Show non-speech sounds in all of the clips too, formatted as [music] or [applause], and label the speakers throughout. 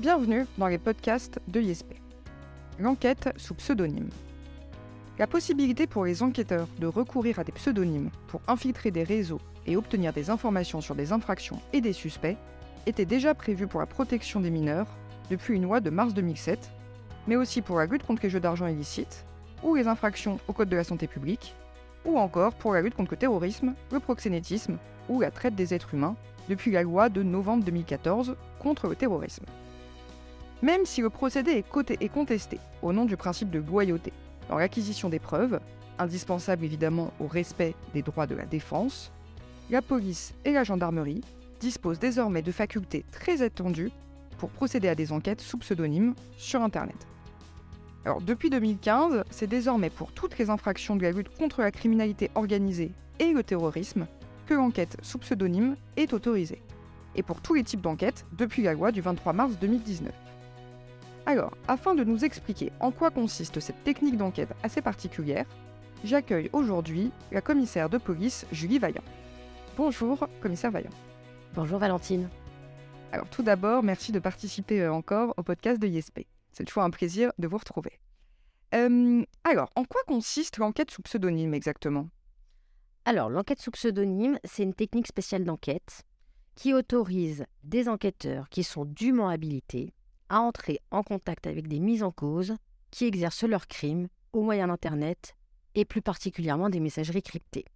Speaker 1: Bienvenue dans les podcasts de l'ISP. L'enquête sous pseudonyme. La possibilité pour les enquêteurs de recourir à des pseudonymes pour infiltrer des réseaux et obtenir des informations sur des infractions et des suspects était déjà prévue pour la protection des mineurs depuis une loi de mars 2007, mais aussi pour la lutte contre les jeux d'argent illicites ou les infractions au Code de la santé publique, ou encore pour la lutte contre le terrorisme, le proxénétisme ou la traite des êtres humains depuis la loi de novembre 2014 contre le terrorisme. Même si le procédé est, contesté au nom du principe de loyauté dans l'acquisition des preuves, indispensable évidemment au respect des droits de la défense, la police et la gendarmerie disposent désormais de facultés très attendues pour procéder à des enquêtes sous pseudonyme sur Internet. Alors, depuis 2015, c'est désormais pour toutes les infractions de la lutte contre la criminalité organisée et le terrorisme que l'enquête sous pseudonyme est autorisée. Et pour tous les types d'enquêtes depuis la loi du 23 mars 2019. Alors, afin de nous expliquer en quoi consiste cette technique d'enquête assez particulière, j'accueille aujourd'hui la commissaire de police Julie Vaillant. Bonjour, commissaire Vaillant.
Speaker 2: Bonjour Valentine.
Speaker 1: Alors tout d'abord, merci de participer euh, encore au podcast de ISP. C'est toujours un plaisir de vous retrouver. Euh, alors, en quoi consiste l'enquête sous pseudonyme exactement?
Speaker 2: Alors, l'enquête sous pseudonyme, c'est une technique spéciale d'enquête qui autorise des enquêteurs qui sont dûment habilités à entrer en contact avec des mises en cause qui exercent leurs crimes au moyen d'Internet et plus particulièrement des messageries cryptées.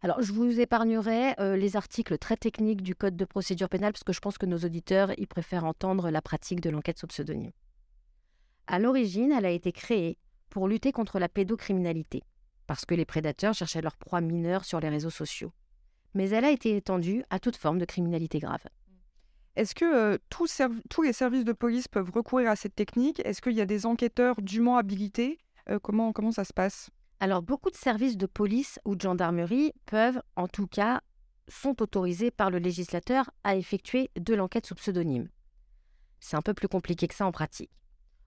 Speaker 2: Alors, je vous épargnerai euh, les articles très techniques du Code de procédure pénale parce que je pense que nos auditeurs y préfèrent entendre la pratique de l'enquête sous pseudonyme. À l'origine, elle a été créée pour lutter contre la pédocriminalité, parce que les prédateurs cherchaient leurs proies mineures sur les réseaux sociaux. Mais elle a été étendue à toute forme de criminalité grave.
Speaker 1: Est-ce que euh, tous, les services de police peuvent recourir à cette technique? Est-ce qu'il y a des enquêteurs dûment habilités? Euh, comment, comment ça se passe?
Speaker 2: Alors, beaucoup de services de police ou de gendarmerie peuvent, en tout cas, sont autorisés par le législateur à effectuer de l'enquête sous pseudonyme. C'est un peu plus compliqué que ça en pratique.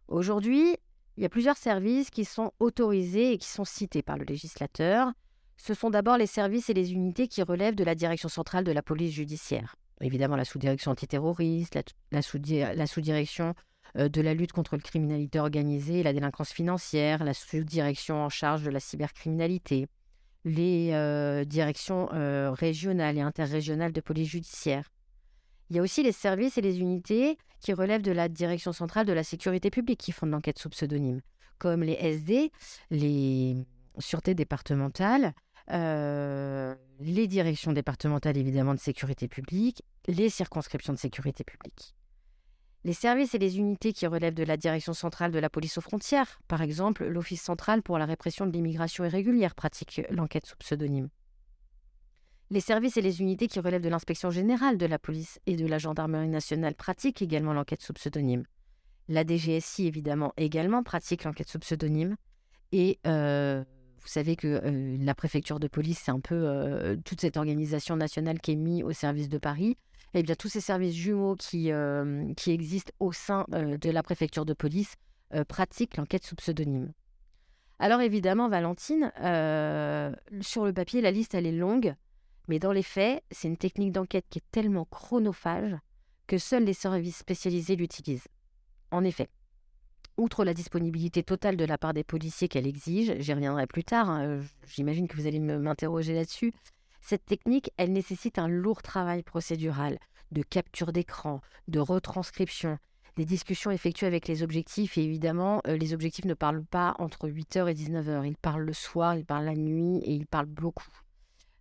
Speaker 2: Aujourd'hui, il y a plusieurs services qui sont autorisés et qui sont cités par le législateur. Ce sont d'abord les services et les unités qui relèvent de la direction centrale de la police judiciaire évidemment la sous-direction antiterroriste, la, sous-direction euh, de la lutte contre la criminalité organisée et la délinquance financière, la sous-direction en charge de la cybercriminalité, les euh, directions euh, régionales et interrégionales de police judiciaire. Il y a aussi les services et les unités qui relèvent de la direction centrale de la sécurité publique qui font de l'enquête sous pseudonyme, comme les SD, les sûretés départementales, les directions départementales évidemment de sécurité publique, les circonscriptions de sécurité publique. Les services et les unités qui relèvent de la direction centrale de la police aux frontières, par exemple l'Office central pour la répression de l'immigration irrégulière, pratique l'enquête sous pseudonyme. Les services et les unités qui relèvent de l'inspection générale de la police et de la gendarmerie nationale pratiquent également l'enquête sous pseudonyme. La DGSI, évidemment, également pratique l'enquête sous pseudonyme. Et euh, vous savez que euh, la préfecture de police, c'est un peu euh, toute cette organisation nationale qui est mise au service de Paris. Eh bien tous ces services jumeaux qui, euh, qui existent au sein de la préfecture de police pratiquent l'enquête sous pseudonyme. Alors évidemment, Valentine, sur le papier, la liste, elle est longue, mais dans les faits, c'est une technique d'enquête qui est tellement chronophage que seuls les services spécialisés l'utilisent. En effet, outre la disponibilité totale de la part des policiers qu'elle exige, j'y reviendrai plus tard, hein, j'imagine que vous allez m'interroger là-dessus, cette technique, elle nécessite un lourd travail procédural de capture d'écran, de retranscription, des discussions effectuées avec les objectifs. Et évidemment, euh, les objectifs ne parlent pas entre 8h et 19h. Ils parlent le soir, ils parlent la nuit et ils parlent beaucoup.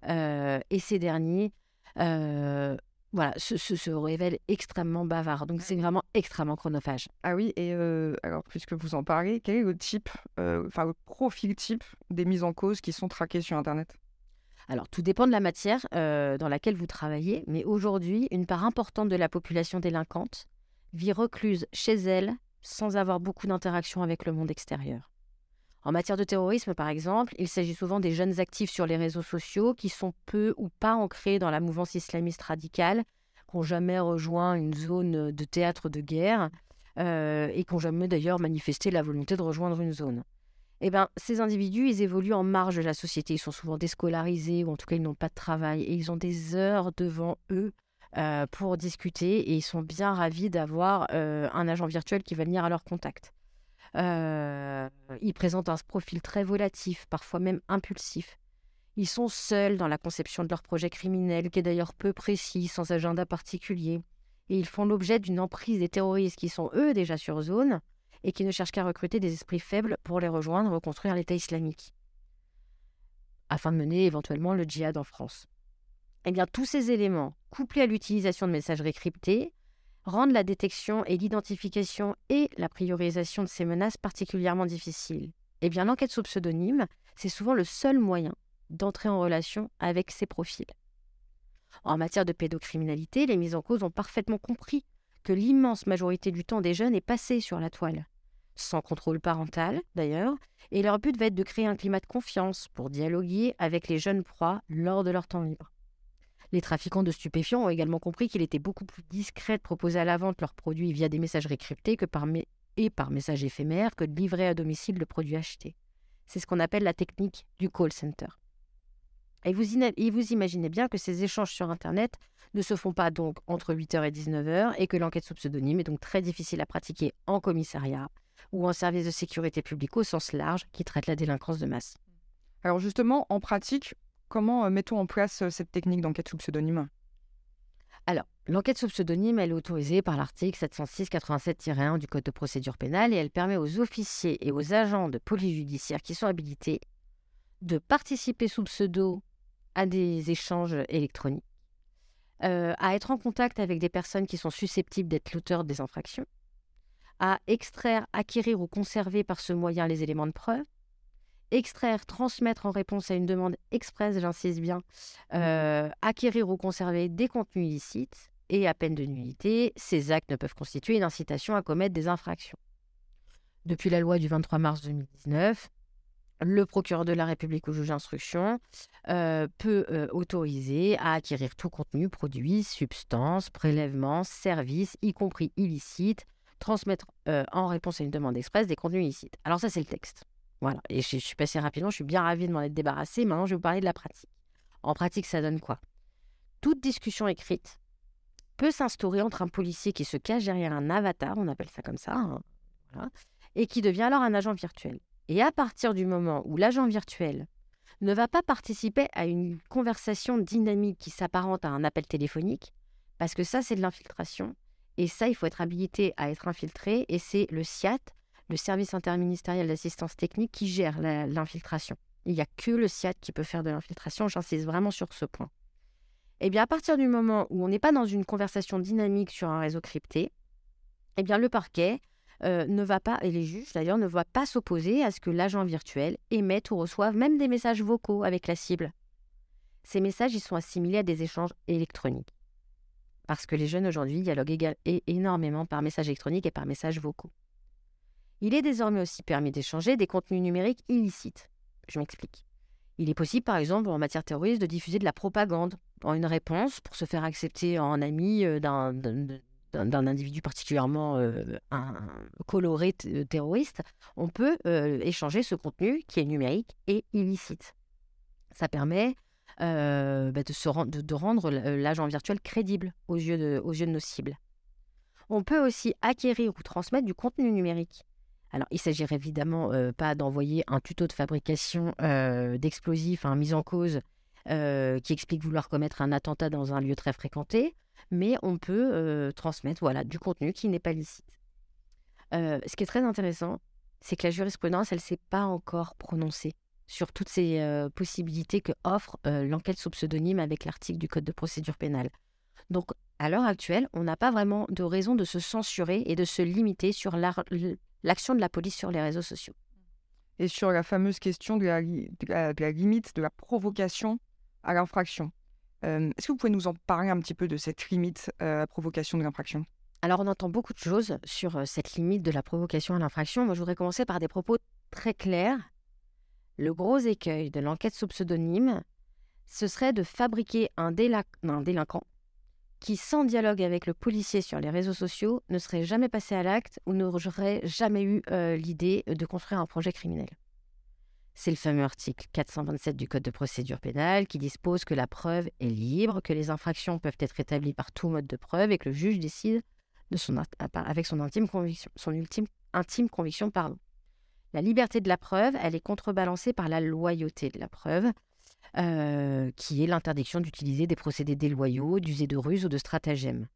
Speaker 2: Euh, et ces derniers euh, voilà, se, se, révèle extrêmement bavard. Donc c'est vraiment extrêmement chronophage.
Speaker 1: Ah oui, et euh, alors puisque vous en parlez, quel est le type, euh, enfin le profil type des mises en cause qui sont traquées sur Internet?
Speaker 2: Alors, tout dépend de la matière euh, dans laquelle vous travaillez, mais aujourd'hui, une part importante de la population délinquante vit recluse chez elle sans avoir beaucoup d'interaction avec le monde extérieur. En matière de terrorisme, par exemple, il s'agit souvent des jeunes actifs sur les réseaux sociaux qui sont peu ou pas ancrés dans la mouvance islamiste radicale, qui n'ont jamais rejoint une zone de théâtre de guerre euh, et qui n'ont jamais d'ailleurs manifesté la volonté de rejoindre une zone. Eh bien, ces individus, ils évoluent en marge de la société. Ils sont souvent déscolarisés ou en tout cas, ils n'ont pas de travail et ils ont des heures devant eux euh, pour discuter et ils sont bien ravis d'avoir euh, un agent virtuel qui va venir à leur contact. Ils présentent un profil très volatif, parfois même impulsif. Ils sont seuls dans la conception de leur projet criminel, qui est d'ailleurs peu précis, sans agenda particulier. Et ils font l'objet d'une emprise des terroristes qui sont eux déjà sur zone et qui ne cherchent qu'à recruter des esprits faibles pour les rejoindre, reconstruire l'État islamique, afin de mener éventuellement le djihad en France. Eh bien, tous ces éléments, couplés à l'utilisation de messageries cryptées, rendent la détection et l'identification et la priorisation de ces menaces particulièrement difficiles. Eh bien, l'enquête sous pseudonyme, c'est souvent le seul moyen d'entrer en relation avec ces profils. En matière de pédocriminalité, les mises en cause ont parfaitement compris que l'immense majorité du temps des jeunes est passée sur la toile, sans contrôle parental d'ailleurs, et leur but va être de créer un climat de confiance pour dialoguer avec les jeunes proies lors de leur temps libre. Les trafiquants de stupéfiants ont également compris qu'il était beaucoup plus discret de proposer à la vente leurs produits via des messageries cryptées que par et par message éphémère que de livrer à domicile le produit acheté. C'est ce qu'on appelle la technique du call center. Et vous, et vous imaginez bien que ces échanges sur Internet ne se font pas donc entre 8h et 19h et que l'enquête sous pseudonyme est donc très difficile à pratiquer en commissariat ou en service de sécurité publique au sens large qui traite la délinquance de masse.
Speaker 1: Alors justement, en pratique, Comment euh, mettons en place euh, cette technique d'enquête sous pseudonyme?
Speaker 2: Alors, l'enquête sous pseudonyme, elle est autorisée par l'article 706-87-1 du Code de procédure pénale et elle permet aux officiers et aux agents de police judiciaire qui sont habilités de participer sous pseudo à des échanges électroniques, euh, à être en contact avec des personnes qui sont susceptibles d'être l'auteur des infractions, à extraire, acquérir ou conserver par ce moyen les éléments de preuve, extraire, transmettre en réponse à une demande expresse, j'insiste bien, mmh euh, acquérir ou conserver des contenus illicites et à peine de nullité, ces actes ne peuvent constituer une incitation à commettre des infractions. Depuis la loi du 23 mars 2019, le procureur de la République ou juge d'instruction euh, peut euh, autoriser à acquérir tout contenu, produit, substance, prélèvement, service, y compris illicite, transmettre en réponse à une demande expresse des contenus illicites. Alors ça, c'est le texte. Voilà, et je, suis passée rapidement, je suis bien ravie de m'en être débarrassée. Maintenant, je vais vous parler de la pratique. En pratique, ça donne quoi? Toute discussion écrite peut s'instaurer entre un policier qui se cache derrière un avatar, on appelle ça comme ça, hein, et qui devient alors un agent virtuel. Et à partir du moment où l'agent virtuel ne va pas participer à une conversation dynamique qui s'apparente à un appel téléphonique, parce que ça, c'est de l'infiltration, et ça, il faut être habilité à être infiltré, et c'est le SIAT, le service interministériel d'assistance technique qui gère l'infiltration. Il n'y a que le SIAT qui peut faire de l'infiltration, j'insiste vraiment sur ce point. Eh bien, à partir du moment où on n'est pas dans une conversation dynamique sur un réseau crypté, eh bien, le parquet euh, ne va pas, et les juges d'ailleurs, ne vont pas s'opposer à ce que l'agent virtuel émette ou reçoive même des messages vocaux avec la cible. Ces messages, ils sont assimilés à des échanges électroniques. Parce que les jeunes aujourd'hui dialoguent énormément par message électronique et par messages vocaux. Il est désormais aussi permis d'échanger des contenus numériques illicites. Je m'explique. Il est possible, par exemple, en matière terroriste, de diffuser de la propagande en une réponse pour se faire accepter en ami euh, d'un individu particulièrement euh, coloré euh, terroriste, on peut échanger ce contenu qui est numérique et illicite. Ça permet bah, de, de, rendre l'agent virtuel crédible aux yeux, de, aux yeux de nos cibles. On peut aussi acquérir ou transmettre du contenu numérique. Alors, il s'agirait évidemment euh, pas d'envoyer un tuto de fabrication euh, d'explosifs à un mis en cause euh, qui explique vouloir commettre un attentat dans un lieu très fréquenté, mais on peut transmettre voilà, du contenu qui n'est pas licite. ce qui est très intéressant, c'est que la jurisprudence, elle ne s'est pas encore prononcée sur toutes ces possibilités que offre l'enquête sous pseudonyme avec l'article du Code de procédure pénale. Donc, à l'heure actuelle, on n'a pas vraiment de raison de se censurer et de se limiter sur l'action de la police sur les réseaux sociaux.
Speaker 1: Et sur la fameuse question de la, limite de la provocation à l'infraction. Euh, est-ce que vous pouvez nous en parler un petit peu de cette limite à la provocation de l'infraction?
Speaker 2: Alors, on entend beaucoup de choses sur euh, cette limite de la provocation à l'infraction. Moi, je voudrais commencer par des propos très clairs. Le gros écueil de l'enquête sous pseudonyme, ce serait de fabriquer un, un délinquant qui, sans dialogue avec le policier sur les réseaux sociaux, ne serait jamais passé à l'acte ou n'aurait jamais eu euh, l'idée de construire un projet criminel. C'est le fameux article 427 du Code de procédure pénale qui dispose que la preuve est libre, que les infractions peuvent être établies par tout mode de preuve et que le juge décide de son, avec son intime conviction. Ultime, intime conviction. La liberté de la preuve, elle est contrebalancée par la loyauté de la preuve, euh, qui est l'interdiction d'utiliser des procédés déloyaux, d'user de ruses ou de stratagèmes.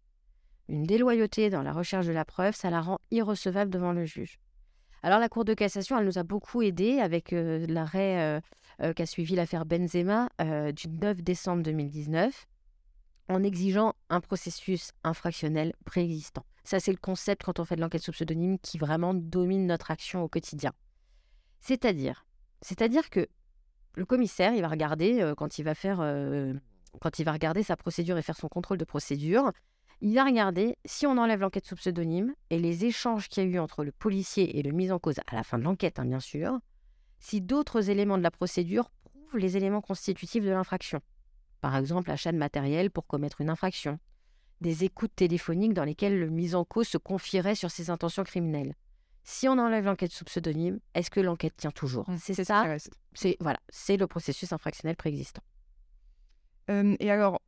Speaker 2: Une déloyauté dans la recherche de la preuve, ça la rend irrecevable devant le juge. Alors la Cour de cassation, elle nous a beaucoup aidés avec euh, l'arrêt euh, qu'a suivi l'affaire Benzema du 9 décembre 2019 en exigeant un processus infractionnel préexistant. Ça, c'est le concept quand on fait de l'enquête sous pseudonyme qui vraiment domine notre action au quotidien. C'est-à-dire, c'est-à-dire que le commissaire, il va regarder euh, quand il va faire, euh, quand il va regarder sa procédure et faire son contrôle de procédure, il va regarder si on enlève l'enquête sous pseudonyme et les échanges qu'il y a eu entre le policier et le mis en cause à la fin de l'enquête, hein, bien sûr, si d'autres éléments de la procédure prouvent les éléments constitutifs de l'infraction. Par exemple, l'achat de matériel pour commettre une infraction, des écoutes téléphoniques dans lesquelles le mis en cause se confierait sur ses intentions criminelles si on enlève l'enquête sous pseudonyme, est-ce que l'enquête tient toujours?
Speaker 1: Mmh, C'est ça.
Speaker 2: C'est voilà, c'est le processus infractionnel préexistant.
Speaker 1: et alors,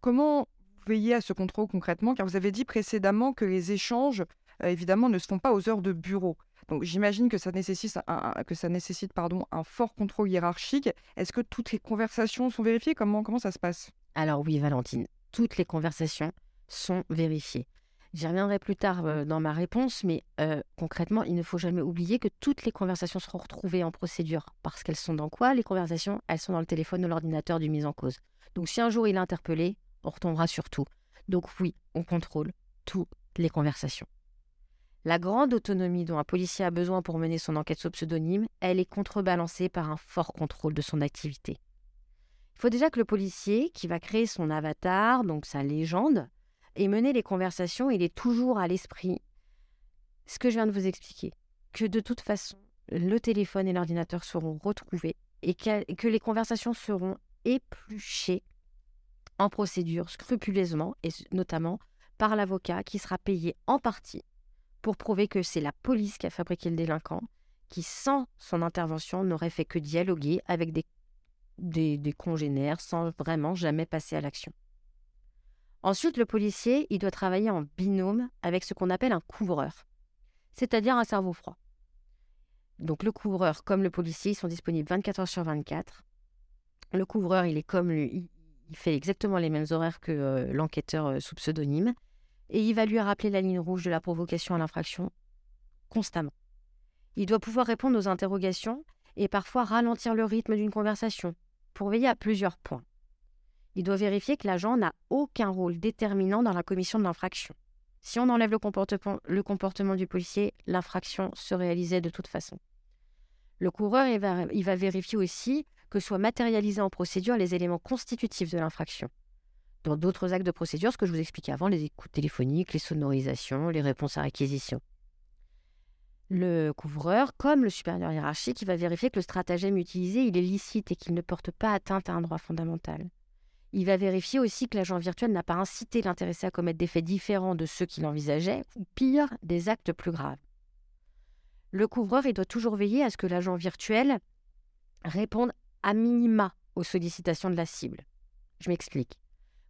Speaker 1: comment vous veillez à ce contrôle concrètement? Car vous avez dit précédemment que les échanges, évidemment, ne se font pas aux heures de bureau. Donc j'imagine que ça nécessite, un, que ça nécessite pardon, un fort contrôle hiérarchique. Est-ce que toutes les conversations sont vérifiées? Comment, comment ça se passe?
Speaker 2: Alors oui, Valentine, toutes les conversations sont vérifiées. J'y reviendrai plus tard euh, dans ma réponse, mais euh, concrètement, il ne faut jamais oublier que toutes les conversations seront retrouvées en procédure. Parce qu'elles sont dans quoi Les conversations, elles sont dans le téléphone ou l'ordinateur du mise en cause. Donc si un jour il est interpellé, on retombera sur tout. Donc oui, on contrôle toutes les conversations. La grande autonomie dont un policier a besoin pour mener son enquête sous pseudonyme, elle est contrebalancée par un fort contrôle de son activité. Il faut déjà que le policier, qui va créer son avatar, donc sa légende, et mener les conversations, il est toujours à l'esprit ce que je viens de vous expliquer, que de toute façon, le téléphone et l'ordinateur seront retrouvés et que, les conversations seront épluchées en procédure scrupuleusement et notamment par l'avocat qui sera payé en partie pour prouver que c'est la police qui a fabriqué le délinquant, qui sans son intervention n'aurait fait que dialoguer avec des, congénères sans vraiment jamais passer à l'action. Ensuite, le policier, il doit travailler en binôme avec ce qu'on appelle un couvreur, c'est-à-dire un cerveau froid. Donc le couvreur comme le policier sont disponibles 24 heures sur 24. Le couvreur, il est comme lui, il fait exactement les mêmes horaires que euh, l'enquêteur euh, sous pseudonyme et il va lui rappeler la ligne rouge de la provocation à l'infraction constamment. Il doit pouvoir répondre aux interrogations et parfois ralentir le rythme d'une conversation pour veiller à plusieurs points il doit vérifier que l'agent n'a aucun rôle déterminant dans la commission de l'infraction. Si on enlève le comportement, du policier, l'infraction se réalisait de toute façon. Le coureur va, vérifier aussi que soient matérialisés en procédure les éléments constitutifs de l'infraction. Dans d'autres actes de procédure, ce que je vous expliquais avant, les écoutes téléphoniques, les sonorisations, les réponses à réquisition. Le couvreur, comme le supérieur hiérarchique, va vérifier que le stratagème utilisé il est licite et qu'il ne porte pas atteinte à un droit fondamental. Il va vérifier aussi que l'agent virtuel n'a pas incité l'intéressé à commettre des faits différents de ceux qu'il envisageait, ou pire, des actes plus graves. Le couvreur il doit toujours veiller à ce que l'agent virtuel réponde à minima aux sollicitations de la cible. Je m'explique.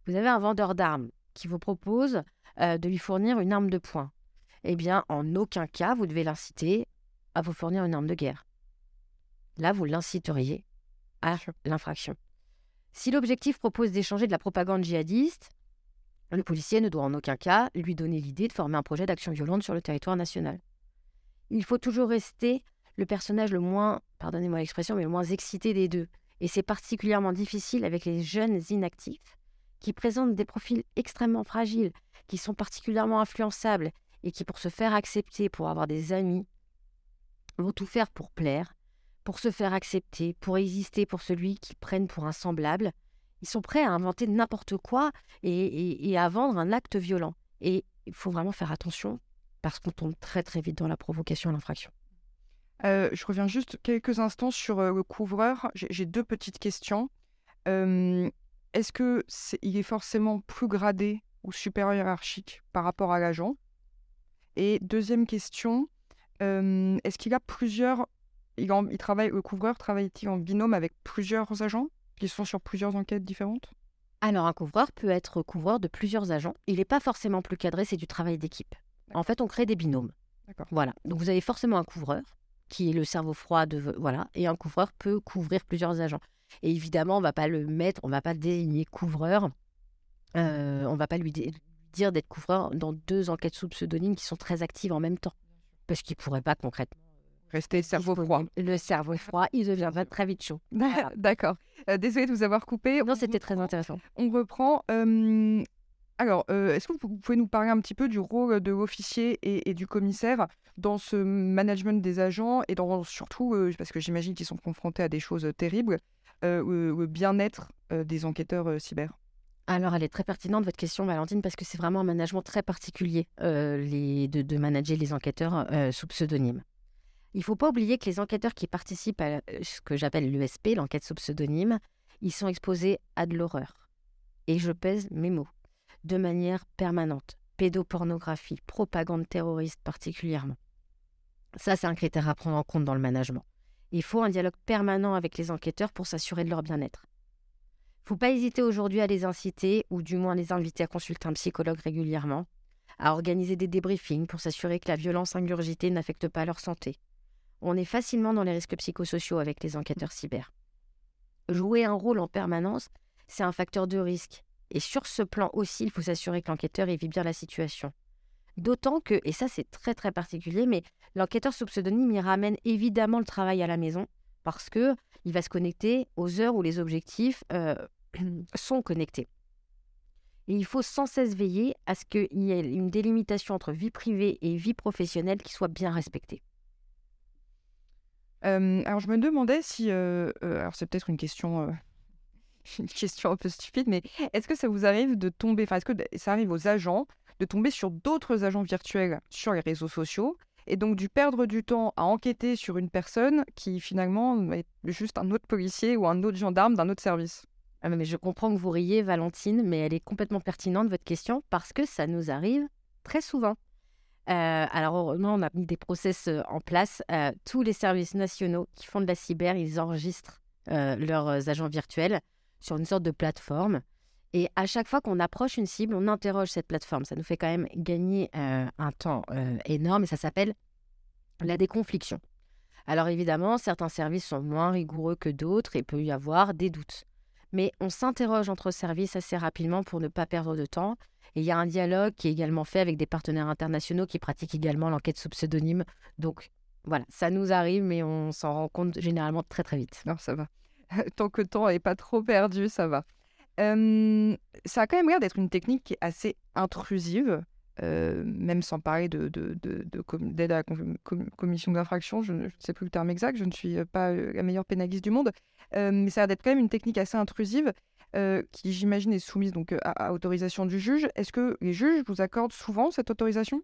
Speaker 2: Vous avez un vendeur d'armes qui vous propose euh, de lui fournir une arme de poing. Eh bien, en aucun cas, vous devez l'inciter à vous fournir une arme de guerre. Là, vous l'inciteriez à l'infraction. Si l'objectif propose d'échanger de la propagande djihadiste, le policier ne doit en aucun cas lui donner l'idée de former un projet d'action violente sur le territoire national. Il faut toujours rester le personnage le moins, pardonnez-moi l'expression, mais le moins excité des deux. Et c'est particulièrement difficile avec les jeunes inactifs qui présentent des profils extrêmement fragiles, qui sont particulièrement influençables et qui, pour se faire accepter, pour avoir des amis, vont tout faire pour plaire pour se faire accepter, pour exister pour celui qu'ils prennent pour un semblable. Ils sont prêts à inventer n'importe quoi et, à vendre un acte violent. Et il faut vraiment faire attention parce qu'on tombe très très vite dans la provocation à l'infraction.
Speaker 1: Euh, je reviens juste quelques instants sur euh, le couvreur. J'ai deux petites questions. Est-ce que est, il est forcément plus gradé ou supérieur hiérarchique par rapport à l'agent? Et deuxième question, est-ce qu'il a plusieurs il, il travaille, le couvreur travaille-t-il en binôme avec plusieurs agents qui sont sur plusieurs enquêtes différentes?
Speaker 2: Alors, un couvreur peut être couvreur de plusieurs agents. Il n'est pas forcément plus cadré, c'est du travail d'équipe. En fait, on crée des binômes. Voilà. Donc, vous avez forcément un couvreur qui est le cerveau froid de voilà, et un couvreur peut couvrir plusieurs agents. Et évidemment, on va pas le mettre, on va pas le désigner couvreur. Euh, on va pas lui dire d'être couvreur dans deux enquêtes sous pseudonyme qui sont très actives en même temps, parce qu'il pourrait pas concrètement
Speaker 1: Rester cerveau froid.
Speaker 2: Le cerveau froid, il deviendra très vite chaud. [laughs]
Speaker 1: D'accord. Euh, désolé de vous avoir coupé.
Speaker 2: Non, c'était très intéressant.
Speaker 1: On reprend. Alors, euh, est-ce que vous pouvez nous parler un petit peu du rôle de l'officier et, du commissaire dans ce management des agents et dans surtout, euh, parce que j'imagine qu'ils sont confrontés à des choses terribles, le bien-être des enquêteurs cyber?
Speaker 2: Alors, elle est très pertinente, votre question, Valentine, parce que c'est vraiment un management très particulier les, de, manager les enquêteurs sous pseudonyme. Il ne faut pas oublier que les enquêteurs qui participent à ce que j'appelle l'ESP, l'enquête sous pseudonyme, ils sont exposés à de l'horreur. Et je pèse mes mots. De manière permanente. Pédopornographie, propagande terroriste particulièrement. Ça, c'est un critère à prendre en compte dans le management. Il faut un dialogue permanent avec les enquêteurs pour s'assurer de leur bien-être. Il ne faut pas hésiter aujourd'hui à les inciter, ou du moins les inviter à consulter un psychologue régulièrement, à organiser des débriefings pour s'assurer que la violence ingurgitée n'affecte pas leur santé, on est facilement dans les risques psychosociaux avec les enquêteurs cyber. Jouer un rôle en permanence, c'est un facteur de risque. Et sur ce plan aussi, il faut s'assurer que l'enquêteur vit bien la situation. D'autant que, et ça c'est très très particulier, mais l'enquêteur sous pseudonyme y ramène évidemment le travail à la maison parce que il va se connecter aux heures où les objectifs euh, [clears throat] sont connectés. Et il faut sans cesse veiller à ce qu'il y ait une délimitation entre vie privée et vie professionnelle qui soit bien respectée
Speaker 1: alors je me demandais si, alors c'est peut-être une question, [laughs] une question un peu stupide, mais est-ce que ça vous arrive de tomber, enfin est-ce que ça arrive aux agents de tomber sur d'autres agents virtuels sur les réseaux sociaux et donc du perdre du temps à enquêter sur une personne qui finalement est juste un autre policier ou un autre gendarme d'un autre service?
Speaker 2: Ah, mais je comprends que vous riez, Valentine, mais elle est complètement pertinente, votre question, parce que ça nous arrive très souvent. Euh, alors, heureusement, on a mis des process euh, en place. Euh, tous les services nationaux qui font de la cyber, ils enregistrent leurs agents virtuels sur une sorte de plateforme. Et à chaque fois qu'on approche une cible, on interroge cette plateforme. Ça nous fait quand même gagner un temps énorme et ça s'appelle la déconfliction. Alors évidemment, certains services sont moins rigoureux que d'autres et peut y avoir des doutes. Mais on s'interroge entre services assez rapidement pour ne pas perdre de temps et il y a un dialogue qui est également fait avec des partenaires internationaux qui pratiquent également l'enquête sous pseudonyme. Donc voilà, ça nous arrive, mais on s'en rend compte généralement très très vite.
Speaker 1: Non, ça va. [laughs] Tant que le temps n'est pas trop perdu, ça va. ça a quand même l'air d'être une technique qui est assez intrusive, même sans parler de, de, d'aide à la commission d'infraction, je ne sais plus le terme exact, je ne suis pas la meilleure pénaliste du monde, mais ça a l'air d'être quand même une technique assez intrusive. Euh, qui j'imagine est soumise donc euh, à, autorisation du juge. Est-ce que les juges vous accordent souvent cette autorisation?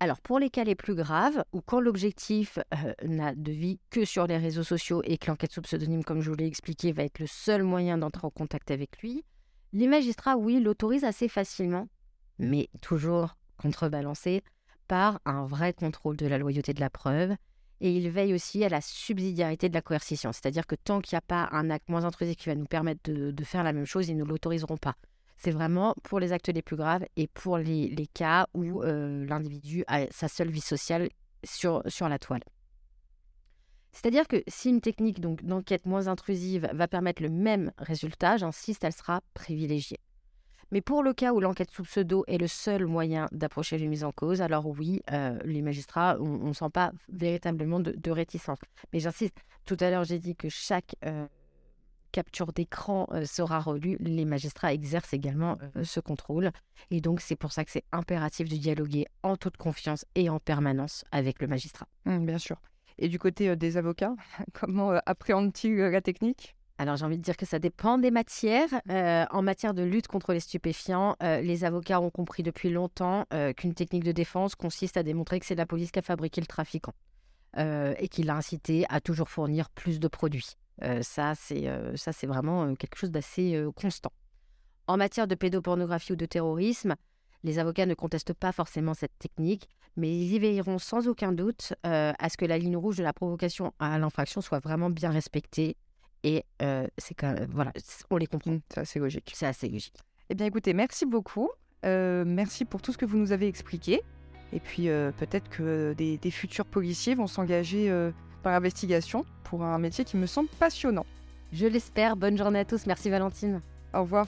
Speaker 2: Alors pour les cas les plus graves, ou quand l'objectif euh, n'a de vie que sur les réseaux sociaux et que l'enquête sous pseudonyme, comme je vous l'ai expliqué, va être le seul moyen d'entrer en contact avec lui, les magistrats, oui, l'autorisent assez facilement, mais toujours contrebalancé par un vrai contrôle de la loyauté de la preuve et il veille aussi à la subsidiarité de la coercition. C'est-à-dire que tant qu'il n'y a pas un acte moins intrusif qui va nous permettre de, faire la même chose, ils ne l'autoriseront pas. C'est vraiment pour les actes les plus graves et pour les, cas où euh, l'individu a sa seule vie sociale sur, sur la toile. C'est-à-dire que si une technique d'enquête moins intrusive va permettre le même résultat, j'insiste, elle sera privilégiée. Mais pour le cas où l'enquête sous pseudo est le seul moyen d'approcher les mises en cause, alors oui, euh, les magistrats, on ne sent pas véritablement de, réticence. Mais j'insiste, tout à l'heure j'ai dit que chaque euh, capture d'écran euh, sera relue. Les magistrats exercent également ce contrôle. Et donc c'est pour ça que c'est impératif de dialoguer en toute confiance et en permanence avec le magistrat.
Speaker 1: Mmh, bien sûr. Et du côté des avocats, [laughs] comment appréhendent-ils la technique?
Speaker 2: Alors j'ai envie de dire que ça dépend des matières. Euh, en matière de lutte contre les stupéfiants, euh, les avocats ont compris depuis longtemps euh, qu'une technique de défense consiste à démontrer que c'est la police qui a fabriqué le trafiquant et qui l'a incité à toujours fournir plus de produits. ça, c'est vraiment quelque chose d'assez constant. En matière de pédopornographie ou de terrorisme, Les avocats ne contestent pas forcément cette technique, mais ils y veilleront sans aucun doute à ce que la ligne rouge de la provocation à l'infraction soit vraiment bien respectée. Et euh, c'est quand même, voilà, on les comprend.
Speaker 1: Mmh, c'est assez logique.
Speaker 2: C'est assez logique.
Speaker 1: Eh bien, écoutez, merci beaucoup. Euh, merci pour tout ce que vous nous avez expliqué. Et puis, peut-être que des, des, futurs policiers vont s'engager par l'investigation pour un métier qui me semble passionnant.
Speaker 2: Je l'espère. Bonne journée à tous. Merci Valentine.
Speaker 1: Au revoir.